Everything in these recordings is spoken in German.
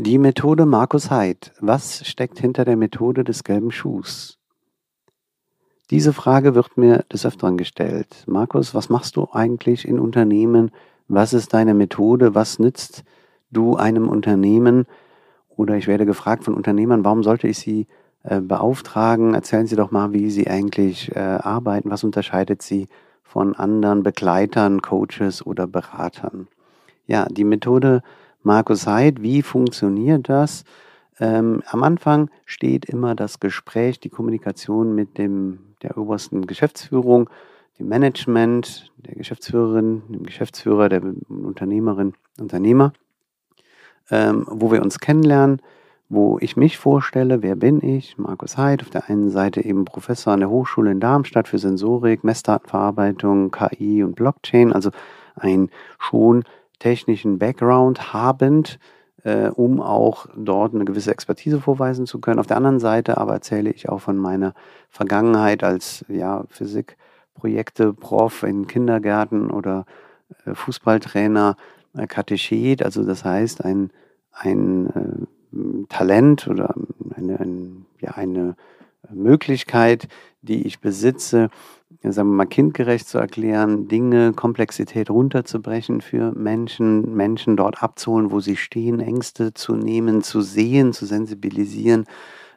Die Methode Markus Heid. Was steckt hinter der Methode des gelben Schuhs? Diese Frage wird mir des Öfteren gestellt. Markus, was machst du eigentlich in Unternehmen? Was ist deine Methode? Was nützt du einem Unternehmen? Oder ich werde gefragt von Unternehmern, warum sollte ich sie äh, beauftragen? Erzählen Sie doch mal, wie Sie eigentlich äh, arbeiten. Was unterscheidet Sie von anderen Begleitern, Coaches oder Beratern? Ja, die Methode Markus Heid, wie funktioniert das? Ähm, am Anfang steht immer das Gespräch, die Kommunikation mit dem, der obersten Geschäftsführung, dem Management, der Geschäftsführerin, dem Geschäftsführer, der Unternehmerin, Unternehmer, ähm, wo wir uns kennenlernen, wo ich mich vorstelle, wer bin ich? Markus Heid, auf der einen Seite eben Professor an der Hochschule in Darmstadt für Sensorik, Messdatenverarbeitung, KI und Blockchain, also ein schon technischen Background habend, äh, um auch dort eine gewisse Expertise vorweisen zu können. Auf der anderen Seite aber erzähle ich auch von meiner Vergangenheit als ja, Physikprojekte, Prof in Kindergärten oder äh, Fußballtrainer, äh, Katechet, also das heißt ein, ein äh, Talent oder eine, ein, ja, eine Möglichkeit, die ich besitze, sagen wir mal, kindgerecht zu erklären, Dinge, Komplexität runterzubrechen für Menschen, Menschen dort abzuholen, wo sie stehen, Ängste zu nehmen, zu sehen, zu sensibilisieren,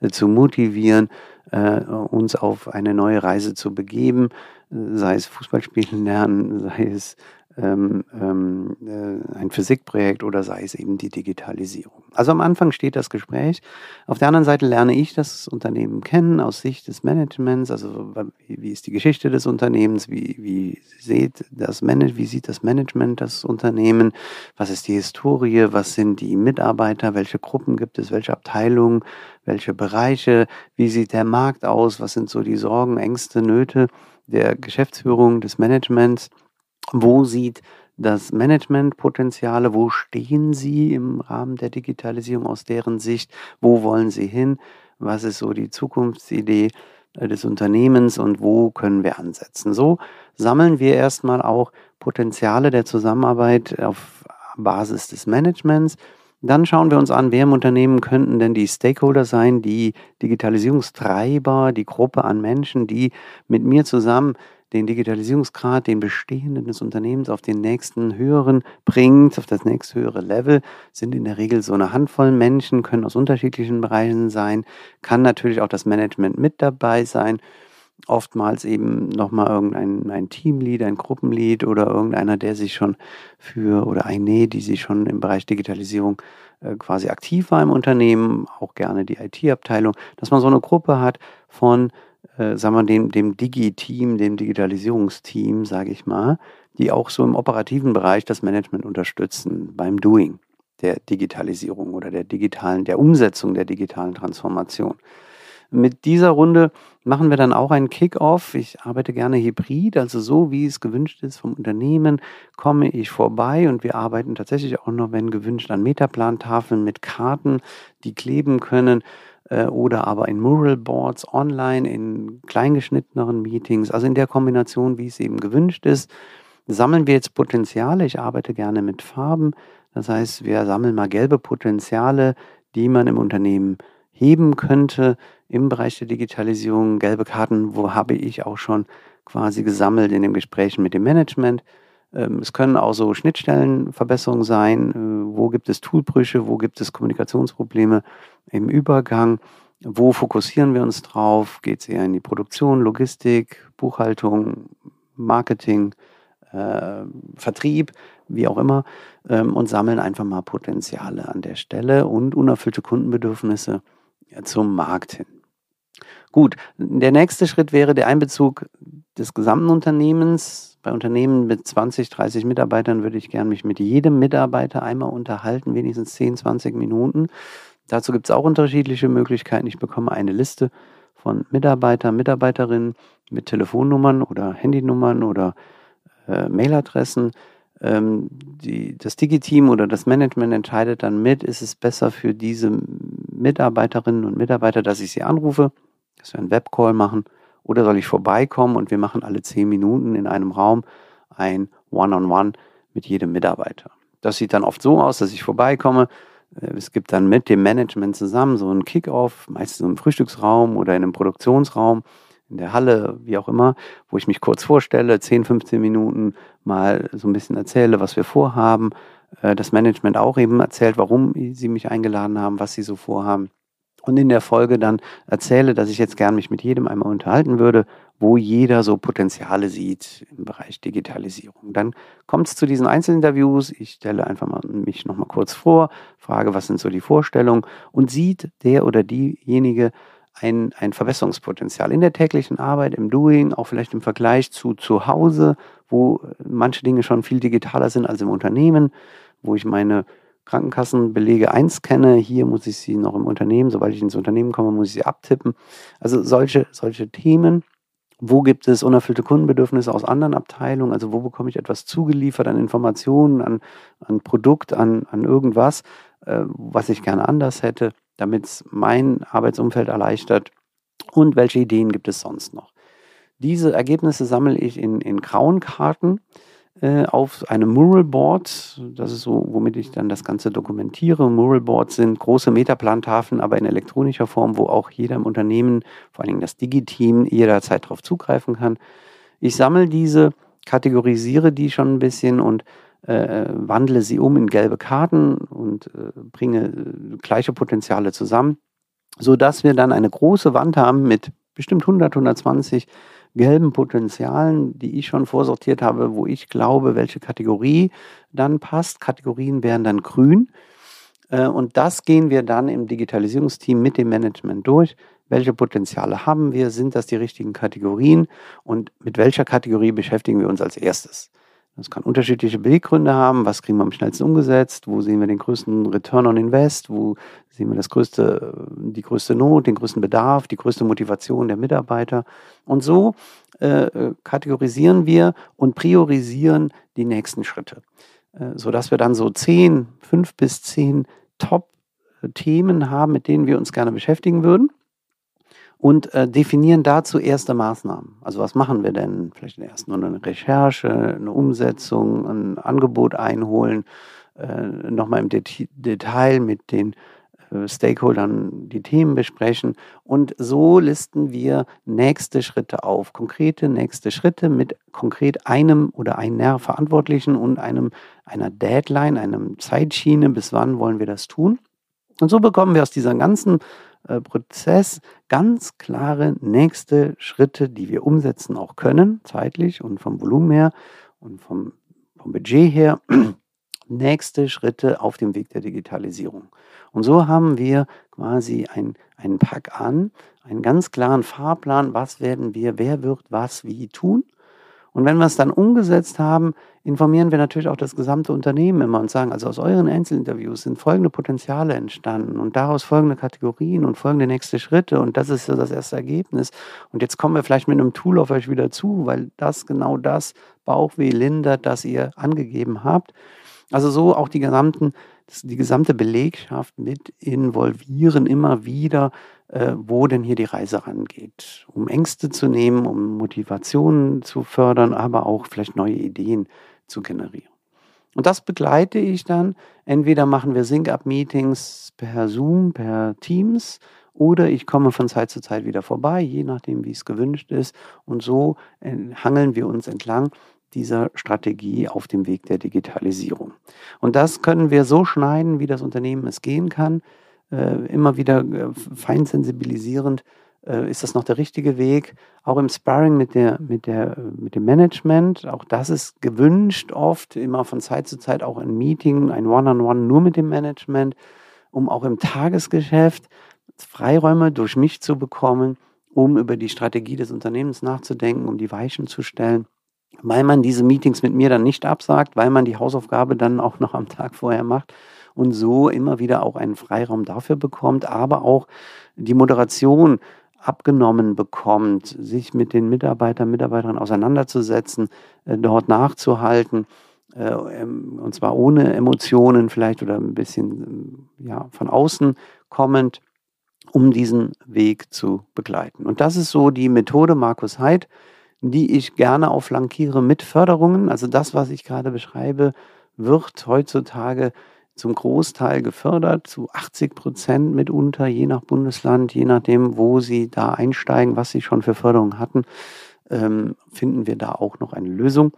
äh, zu motivieren, äh, uns auf eine neue Reise zu begeben, sei es Fußballspielen lernen, sei es ähm, ähm, äh, ein Physikprojekt oder sei es eben die Digitalisierung. Also am Anfang steht das Gespräch. Auf der anderen Seite lerne ich das Unternehmen kennen aus Sicht des Managements. Also wie ist die Geschichte des Unternehmens? Wie, wie, sieht das Manage, wie sieht das Management das Unternehmen? Was ist die Historie? Was sind die Mitarbeiter? Welche Gruppen gibt es? Welche Abteilungen? Welche Bereiche? Wie sieht der Markt aus? Was sind so die Sorgen, Ängste, Nöte der Geschäftsführung, des Managements? Wo sieht das Management Potenziale? Wo stehen Sie im Rahmen der Digitalisierung aus deren Sicht? Wo wollen Sie hin? Was ist so die Zukunftsidee äh, des Unternehmens und wo können wir ansetzen? So sammeln wir erstmal auch Potenziale der Zusammenarbeit auf Basis des Managements. Dann schauen wir uns an, wer im Unternehmen könnten denn die Stakeholder sein, die Digitalisierungstreiber, die Gruppe an Menschen, die mit mir zusammen den Digitalisierungsgrad, den bestehenden des Unternehmens auf den nächsten höheren bringt, auf das nächste höhere Level, sind in der Regel so eine Handvoll Menschen, können aus unterschiedlichen Bereichen sein, kann natürlich auch das Management mit dabei sein, oftmals eben nochmal irgendein ein Teamlead, ein Gruppenlead oder irgendeiner, der sich schon für, oder eine, die sich schon im Bereich Digitalisierung äh, quasi aktiv war im Unternehmen, auch gerne die IT-Abteilung, dass man so eine Gruppe hat von äh, sagen wir, dem, dem Digi-Team, dem Digitalisierungsteam, sage ich mal, die auch so im operativen Bereich das Management unterstützen beim Doing der Digitalisierung oder der digitalen, der Umsetzung der digitalen Transformation. Mit dieser Runde machen wir dann auch einen Kick-off. Ich arbeite gerne hybrid, also so wie es gewünscht ist vom Unternehmen, komme ich vorbei und wir arbeiten tatsächlich auch noch, wenn gewünscht, an Metaplantafeln mit Karten, die kleben können äh, oder aber in Mural Boards online, in kleingeschnitteneren Meetings, also in der Kombination, wie es eben gewünscht ist, sammeln wir jetzt Potenziale. Ich arbeite gerne mit Farben. Das heißt, wir sammeln mal gelbe Potenziale, die man im Unternehmen heben könnte im Bereich der Digitalisierung. Gelbe Karten, wo habe ich auch schon quasi gesammelt in den Gesprächen mit dem Management. Ähm, es können auch so Schnittstellenverbesserungen sein. Äh, wo gibt es Toolbrüche? Wo gibt es Kommunikationsprobleme im Übergang? Wo fokussieren wir uns drauf? Geht es eher in die Produktion, Logistik, Buchhaltung, Marketing, äh, Vertrieb, wie auch immer, ähm, und sammeln einfach mal Potenziale an der Stelle und unerfüllte Kundenbedürfnisse zum Markt hin. Gut, der nächste Schritt wäre der Einbezug des gesamten Unternehmens. Bei Unternehmen mit 20, 30 Mitarbeitern würde ich gerne mich mit jedem Mitarbeiter einmal unterhalten, wenigstens 10, 20 Minuten. Dazu gibt es auch unterschiedliche Möglichkeiten. Ich bekomme eine Liste von Mitarbeitern, Mitarbeiterinnen mit Telefonnummern oder Handynummern oder äh, Mailadressen. Ähm, die, das Digi-Team oder das Management entscheidet dann mit, ist es besser für diese Mitarbeiterinnen und Mitarbeiter, dass ich sie anrufe, dass wir einen Webcall machen, oder soll ich vorbeikommen und wir machen alle zehn Minuten in einem Raum ein One-on-One -on -One mit jedem Mitarbeiter. Das sieht dann oft so aus, dass ich vorbeikomme. Äh, es gibt dann mit dem Management zusammen so einen Kick-Off, meistens im Frühstücksraum oder in einem Produktionsraum in der Halle, wie auch immer, wo ich mich kurz vorstelle, 10, 15 Minuten mal so ein bisschen erzähle, was wir vorhaben. Äh, das Management auch eben erzählt, warum sie mich eingeladen haben, was sie so vorhaben. Und in der Folge dann erzähle, dass ich jetzt gern mich mit jedem einmal unterhalten würde, wo jeder so Potenziale sieht im Bereich Digitalisierung. Dann kommt es zu diesen Einzelinterviews. Ich stelle einfach mal mich nochmal kurz vor, frage, was sind so die Vorstellungen und sieht der oder diejenige ein, ein Verbesserungspotenzial in der täglichen Arbeit, im Doing, auch vielleicht im Vergleich zu zu Hause, wo manche Dinge schon viel digitaler sind als im Unternehmen, wo ich meine Krankenkassenbelege einscanne. Hier muss ich sie noch im Unternehmen, sobald ich ins Unternehmen komme, muss ich sie abtippen. Also solche, solche Themen. Wo gibt es unerfüllte Kundenbedürfnisse aus anderen Abteilungen? Also wo bekomme ich etwas zugeliefert an Informationen, an, an Produkt, an, an irgendwas, äh, was ich gerne anders hätte? damit es mein Arbeitsumfeld erleichtert und welche Ideen gibt es sonst noch. Diese Ergebnisse sammle ich in, in grauen Karten äh, auf einem Mural Board. Das ist so, womit ich dann das Ganze dokumentiere. Mural Boards sind große Metaplantafeln, aber in elektronischer Form, wo auch jeder im Unternehmen, vor allen Dingen das Digi-Team, jederzeit darauf zugreifen kann. Ich sammle diese, kategorisiere die schon ein bisschen und äh, wandle sie um in gelbe Karten und äh, bringe äh, gleiche Potenziale zusammen, sodass wir dann eine große Wand haben mit bestimmt 100, 120 gelben Potenzialen, die ich schon vorsortiert habe, wo ich glaube, welche Kategorie dann passt. Kategorien wären dann grün. Äh, und das gehen wir dann im Digitalisierungsteam mit dem Management durch. Welche Potenziale haben wir? Sind das die richtigen Kategorien? Und mit welcher Kategorie beschäftigen wir uns als erstes? Das kann unterschiedliche Beweggründe haben. Was kriegen wir am schnellsten umgesetzt? Wo sehen wir den größten Return on Invest? Wo sehen wir das größte, die größte Not, den größten Bedarf, die größte Motivation der Mitarbeiter? Und so äh, kategorisieren wir und priorisieren die nächsten Schritte, äh, sodass wir dann so zehn, fünf bis zehn Top-Themen haben, mit denen wir uns gerne beschäftigen würden und äh, definieren dazu erste Maßnahmen. Also was machen wir denn? Vielleicht erst nur eine Recherche, eine Umsetzung, ein Angebot einholen, äh, nochmal im Det Detail mit den äh, Stakeholdern die Themen besprechen und so listen wir nächste Schritte auf, konkrete nächste Schritte mit konkret einem oder einer Verantwortlichen und einem einer Deadline, einem Zeitschiene, bis wann wollen wir das tun. Und so bekommen wir aus dieser ganzen Prozess ganz klare nächste Schritte, die wir umsetzen auch können, zeitlich und vom Volumen her und vom, vom Budget her, nächste Schritte auf dem Weg der Digitalisierung. Und so haben wir quasi ein, einen Pack an, einen ganz klaren Fahrplan, was werden wir, wer wird was wie tun und wenn wir es dann umgesetzt haben, informieren wir natürlich auch das gesamte Unternehmen immer und sagen, also aus euren Einzelinterviews sind folgende Potenziale entstanden und daraus folgende Kategorien und folgende nächste Schritte und das ist so das erste Ergebnis. Und jetzt kommen wir vielleicht mit einem Tool auf euch wieder zu, weil das genau das Bauchweh lindert, das ihr angegeben habt. Also so auch die gesamten, die gesamte Belegschaft mit involvieren immer wieder äh, wo denn hier die Reise rangeht, um Ängste zu nehmen, um Motivationen zu fördern, aber auch vielleicht neue Ideen zu generieren. Und das begleite ich dann. Entweder machen wir Sync-Up-Meetings per Zoom, per Teams, oder ich komme von Zeit zu Zeit wieder vorbei, je nachdem, wie es gewünscht ist. Und so äh, hangeln wir uns entlang dieser Strategie auf dem Weg der Digitalisierung. Und das können wir so schneiden, wie das Unternehmen es gehen kann immer wieder äh, fein sensibilisierend, äh, ist das noch der richtige Weg? Auch im Sparring mit, der, mit, der, mit dem Management, auch das ist gewünscht oft, immer von Zeit zu Zeit auch ein Meeting, ein One-on-One -on -One nur mit dem Management, um auch im Tagesgeschäft Freiräume durch mich zu bekommen, um über die Strategie des Unternehmens nachzudenken, um die Weichen zu stellen weil man diese Meetings mit mir dann nicht absagt, weil man die Hausaufgabe dann auch noch am Tag vorher macht und so immer wieder auch einen Freiraum dafür bekommt, aber auch die Moderation abgenommen bekommt, sich mit den Mitarbeitern, Mitarbeiterinnen auseinanderzusetzen, äh, dort nachzuhalten, äh, ähm, und zwar ohne Emotionen vielleicht oder ein bisschen ja, von außen kommend, um diesen Weg zu begleiten. Und das ist so die Methode Markus Heid, die ich gerne auch flankiere mit Förderungen. Also das, was ich gerade beschreibe, wird heutzutage zum Großteil gefördert, zu 80 Prozent mitunter, je nach Bundesland, je nachdem, wo sie da einsteigen, was sie schon für Förderungen hatten, ähm, finden wir da auch noch eine Lösung.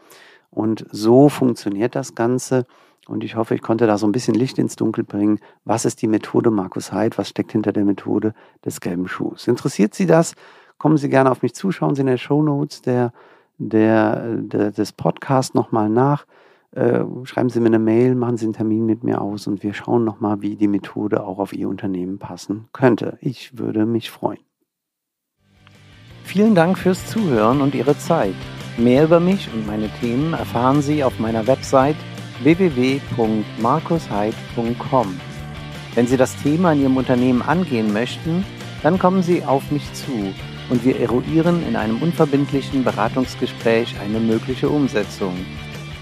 Und so funktioniert das Ganze. Und ich hoffe, ich konnte da so ein bisschen Licht ins Dunkel bringen. Was ist die Methode Markus Heid? Was steckt hinter der Methode des gelben Schuhs? Interessiert Sie das? kommen Sie gerne auf mich zu, schauen Sie in den Show Notes der, der, der, des Podcasts nochmal nach. Äh, schreiben Sie mir eine Mail, machen Sie einen Termin mit mir aus und wir schauen nochmal, wie die Methode auch auf Ihr Unternehmen passen könnte. Ich würde mich freuen. Vielen Dank fürs Zuhören und Ihre Zeit. Mehr über mich und meine Themen erfahren Sie auf meiner Website www.markusheid.com. Wenn Sie das Thema in Ihrem Unternehmen angehen möchten, dann kommen Sie auf mich zu und wir eruieren in einem unverbindlichen Beratungsgespräch eine mögliche Umsetzung.